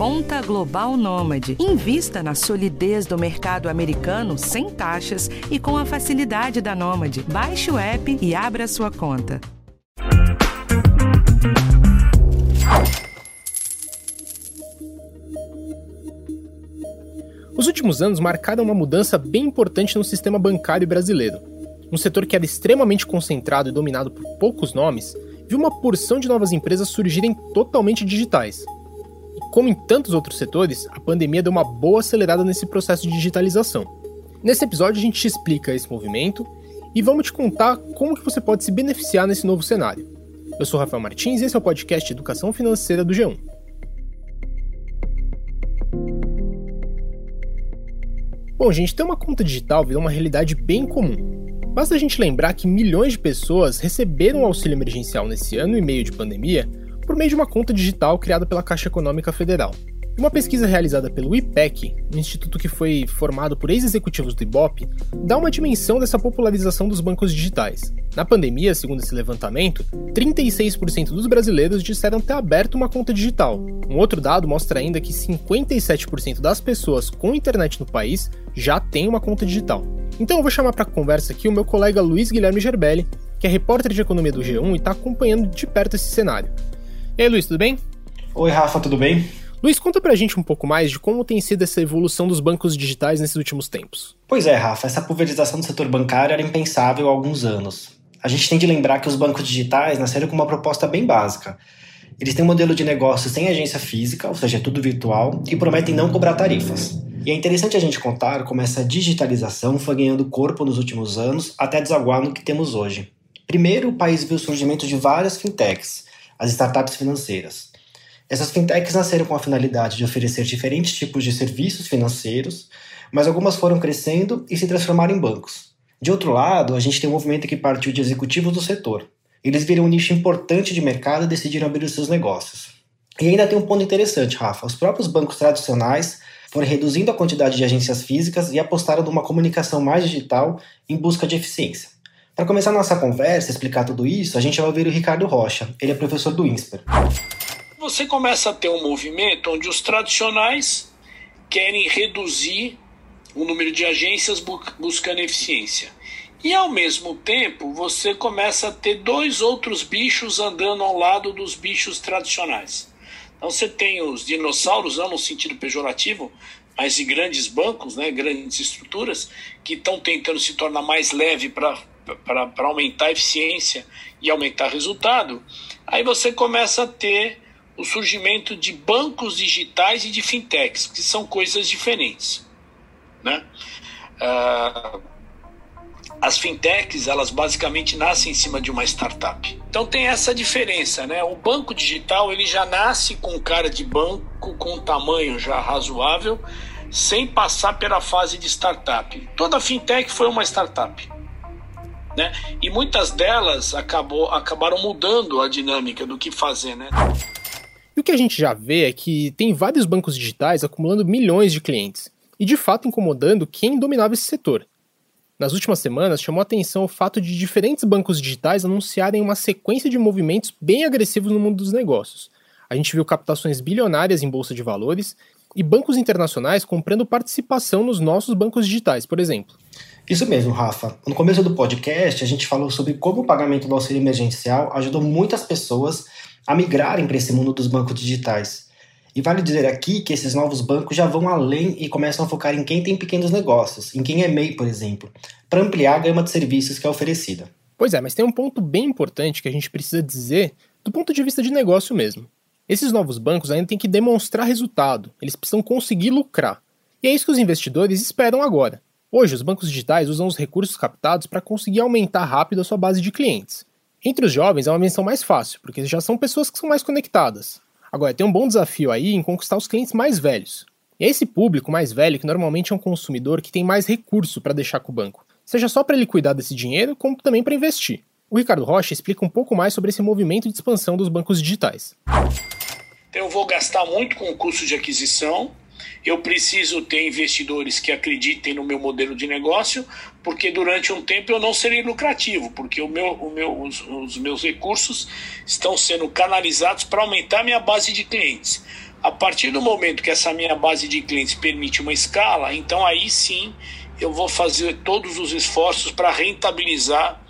Conta Global Nômade. Invista na solidez do mercado americano sem taxas e com a facilidade da Nômade. Baixe o app e abra sua conta. Os últimos anos marcaram uma mudança bem importante no sistema bancário brasileiro. Um setor que era extremamente concentrado e dominado por poucos nomes, viu uma porção de novas empresas surgirem totalmente digitais. Como em tantos outros setores, a pandemia deu uma boa acelerada nesse processo de digitalização. Nesse episódio a gente te explica esse movimento e vamos te contar como que você pode se beneficiar nesse novo cenário. Eu sou Rafael Martins e esse é o podcast Educação Financeira do G1. Bom, gente, ter uma conta digital virou uma realidade bem comum. Basta a gente lembrar que milhões de pessoas receberam auxílio emergencial nesse ano e meio de pandemia por meio de uma conta digital criada pela Caixa Econômica Federal. Uma pesquisa realizada pelo IPEC, um instituto que foi formado por ex-executivos do IBOP, dá uma dimensão dessa popularização dos bancos digitais. Na pandemia, segundo esse levantamento, 36% dos brasileiros disseram ter aberto uma conta digital. Um outro dado mostra ainda que 57% das pessoas com internet no país já têm uma conta digital. Então eu vou chamar para conversa aqui o meu colega Luiz Guilherme Gerbelli, que é repórter de economia do G1 e está acompanhando de perto esse cenário. E aí, Luiz, tudo bem? Oi, Rafa, tudo bem? Luiz, conta pra gente um pouco mais de como tem sido essa evolução dos bancos digitais nesses últimos tempos. Pois é, Rafa, essa pulverização do setor bancário era impensável há alguns anos. A gente tem de lembrar que os bancos digitais nasceram com uma proposta bem básica. Eles têm um modelo de negócio sem agência física, ou seja, é tudo virtual, e prometem não cobrar tarifas. E é interessante a gente contar como essa digitalização foi ganhando corpo nos últimos anos até desaguar no que temos hoje. Primeiro, o país viu o surgimento de várias fintechs, as startups financeiras. Essas fintechs nasceram com a finalidade de oferecer diferentes tipos de serviços financeiros, mas algumas foram crescendo e se transformaram em bancos. De outro lado, a gente tem um movimento que partiu de executivos do setor. Eles viram um nicho importante de mercado e decidiram abrir os seus negócios. E ainda tem um ponto interessante, Rafa. Os próprios bancos tradicionais foram reduzindo a quantidade de agências físicas e apostaram numa comunicação mais digital em busca de eficiência. Para começar nossa conversa, explicar tudo isso, a gente vai ouvir o Ricardo Rocha. Ele é professor do INSPER você começa a ter um movimento onde os tradicionais querem reduzir o número de agências buscando eficiência. E ao mesmo tempo, você começa a ter dois outros bichos andando ao lado dos bichos tradicionais. Então você tem os dinossauros, não no sentido pejorativo, mas de grandes bancos, né, grandes estruturas, que estão tentando se tornar mais leve para aumentar a eficiência e aumentar resultado. Aí você começa a ter o surgimento de bancos digitais e de fintechs, que são coisas diferentes. Né? Uh, as fintechs, elas basicamente nascem em cima de uma startup. Então tem essa diferença, né? O banco digital, ele já nasce com cara de banco, com um tamanho já razoável, sem passar pela fase de startup. Toda fintech foi uma startup. Né? E muitas delas acabou, acabaram mudando a dinâmica do que fazer, né? E o que a gente já vê é que tem vários bancos digitais acumulando milhões de clientes, e de fato incomodando quem dominava esse setor. Nas últimas semanas, chamou atenção o fato de diferentes bancos digitais anunciarem uma sequência de movimentos bem agressivos no mundo dos negócios. A gente viu captações bilionárias em bolsa de valores e bancos internacionais comprando participação nos nossos bancos digitais, por exemplo. Isso mesmo, Rafa. No começo do podcast, a gente falou sobre como o pagamento do auxílio emergencial ajudou muitas pessoas a migrarem para esse mundo dos bancos digitais. E vale dizer aqui que esses novos bancos já vão além e começam a focar em quem tem pequenos negócios, em quem é MEI, por exemplo, para ampliar a gama de serviços que é oferecida. Pois é, mas tem um ponto bem importante que a gente precisa dizer do ponto de vista de negócio mesmo. Esses novos bancos ainda têm que demonstrar resultado, eles precisam conseguir lucrar. E é isso que os investidores esperam agora. Hoje, os bancos digitais usam os recursos captados para conseguir aumentar rápido a sua base de clientes. Entre os jovens é uma missão mais fácil, porque já são pessoas que são mais conectadas. Agora, tem um bom desafio aí em conquistar os clientes mais velhos. E é esse público mais velho que normalmente é um consumidor que tem mais recurso para deixar com o banco, seja só para ele cuidar desse dinheiro, como também para investir. O Ricardo Rocha explica um pouco mais sobre esse movimento de expansão dos bancos digitais. Então, eu vou gastar muito com o custo de aquisição, eu preciso ter investidores que acreditem no meu modelo de negócio, porque durante um tempo eu não serei lucrativo, porque o meu, o meu, os, os meus recursos estão sendo canalizados para aumentar minha base de clientes. A partir do momento que essa minha base de clientes permite uma escala, então aí sim eu vou fazer todos os esforços para rentabilizar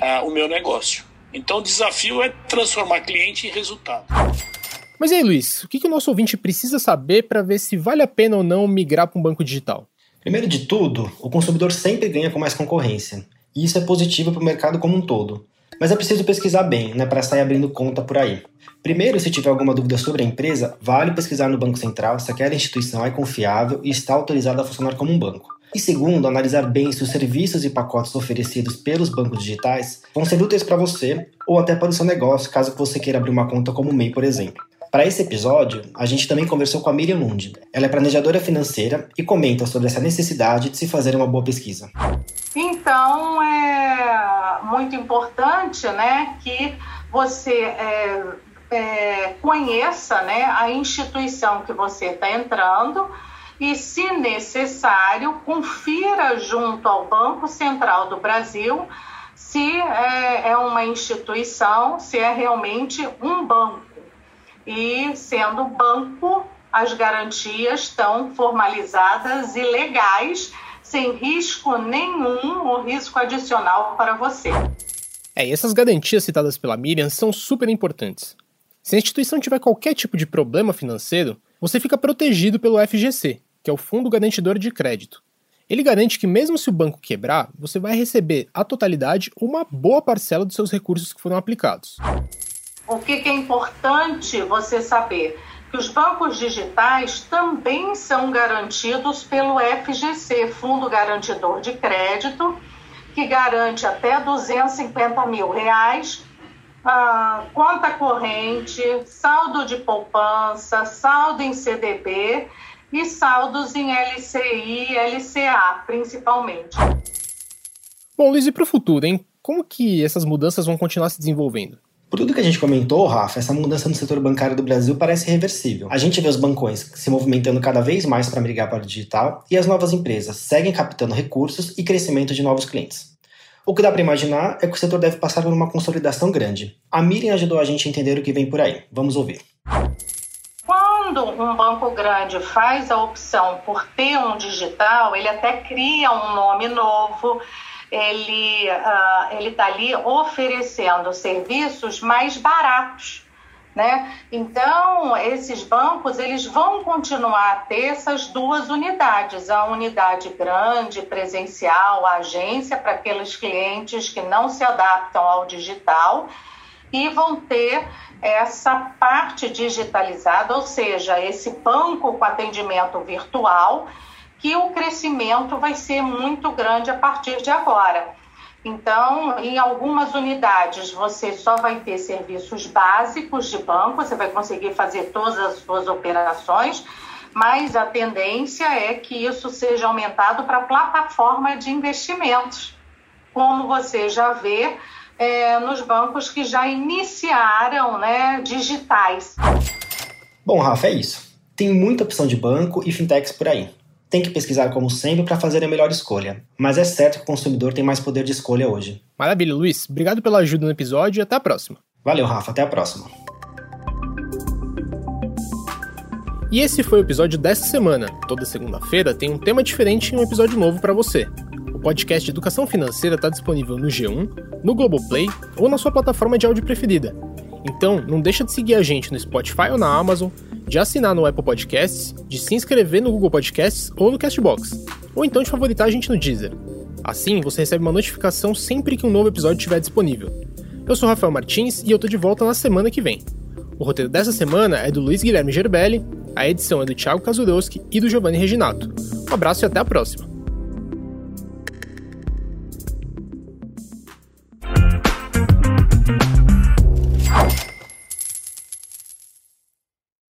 uh, o meu negócio. Então o desafio é transformar cliente em resultado. Mas aí, Luiz, o que, que o nosso ouvinte precisa saber para ver se vale a pena ou não migrar para um banco digital? Primeiro de tudo, o consumidor sempre ganha com mais concorrência. E isso é positivo para o mercado como um todo. Mas é preciso pesquisar bem, né, para sair abrindo conta por aí. Primeiro, se tiver alguma dúvida sobre a empresa, vale pesquisar no Banco Central se aquela instituição é confiável e está autorizada a funcionar como um banco. E segundo, analisar bem se os serviços e pacotes oferecidos pelos bancos digitais vão ser úteis para você ou até para o seu negócio, caso você queira abrir uma conta como MEI, por exemplo. Para esse episódio, a gente também conversou com a Miriam Lund. Ela é planejadora financeira e comenta sobre essa necessidade de se fazer uma boa pesquisa. Então, é muito importante né, que você é, é, conheça né, a instituição que você está entrando e, se necessário, confira junto ao Banco Central do Brasil se é, é uma instituição, se é realmente um banco e sendo banco, as garantias estão formalizadas e legais, sem risco nenhum ou risco adicional para você. É, e essas garantias citadas pela Miriam são super importantes. Se a instituição tiver qualquer tipo de problema financeiro, você fica protegido pelo FGC, que é o Fundo Garantidor de Crédito. Ele garante que, mesmo se o banco quebrar, você vai receber a totalidade ou uma boa parcela dos seus recursos que foram aplicados. O que, que é importante você saber? Que os bancos digitais também são garantidos pelo FGC, Fundo Garantidor de Crédito, que garante até 250 mil reais, ah, conta corrente, saldo de poupança, saldo em CDB e saldos em LCI e LCA, principalmente. Bom, Luiz, e para o futuro, hein? Como que essas mudanças vão continuar se desenvolvendo? Por tudo que a gente comentou, Rafa, essa mudança no setor bancário do Brasil parece reversível. A gente vê os bancões se movimentando cada vez mais para migrar para o digital e as novas empresas seguem captando recursos e crescimento de novos clientes. O que dá para imaginar é que o setor deve passar por uma consolidação grande. A Miriam ajudou a gente a entender o que vem por aí. Vamos ouvir. Quando um banco grande faz a opção por ter um digital, ele até cria um nome novo ele uh, ele está ali oferecendo serviços mais baratos. Né? Então, esses bancos eles vão continuar a ter essas duas unidades, a unidade grande, presencial, a agência para aqueles clientes que não se adaptam ao digital e vão ter essa parte digitalizada, ou seja, esse banco com atendimento virtual que o crescimento vai ser muito grande a partir de agora. Então, em algumas unidades, você só vai ter serviços básicos de banco, você vai conseguir fazer todas as suas operações, mas a tendência é que isso seja aumentado para plataforma de investimentos, como você já vê é, nos bancos que já iniciaram né, digitais. Bom, Rafa, é isso. Tem muita opção de banco e fintechs por aí. Tem que pesquisar como sempre para fazer a melhor escolha, mas é certo que o consumidor tem mais poder de escolha hoje. Maravilha, Luiz. Obrigado pela ajuda no episódio e até a próxima. Valeu, Rafa. Até a próxima. E esse foi o episódio desta semana. Toda segunda-feira tem um tema diferente e um episódio novo para você. O podcast de Educação Financeira está disponível no G1, no Globoplay ou na sua plataforma de áudio preferida. Então, não deixa de seguir a gente no Spotify ou na Amazon de assinar no Apple Podcasts, de se inscrever no Google Podcasts ou no Castbox, ou então de favoritar a gente no Deezer. Assim, você recebe uma notificação sempre que um novo episódio estiver disponível. Eu sou Rafael Martins e eu tô de volta na semana que vem. O roteiro dessa semana é do Luiz Guilherme Gerbelli, a edição é do Thiago Kazurowski e do Giovanni Reginato. Um abraço e até a próxima!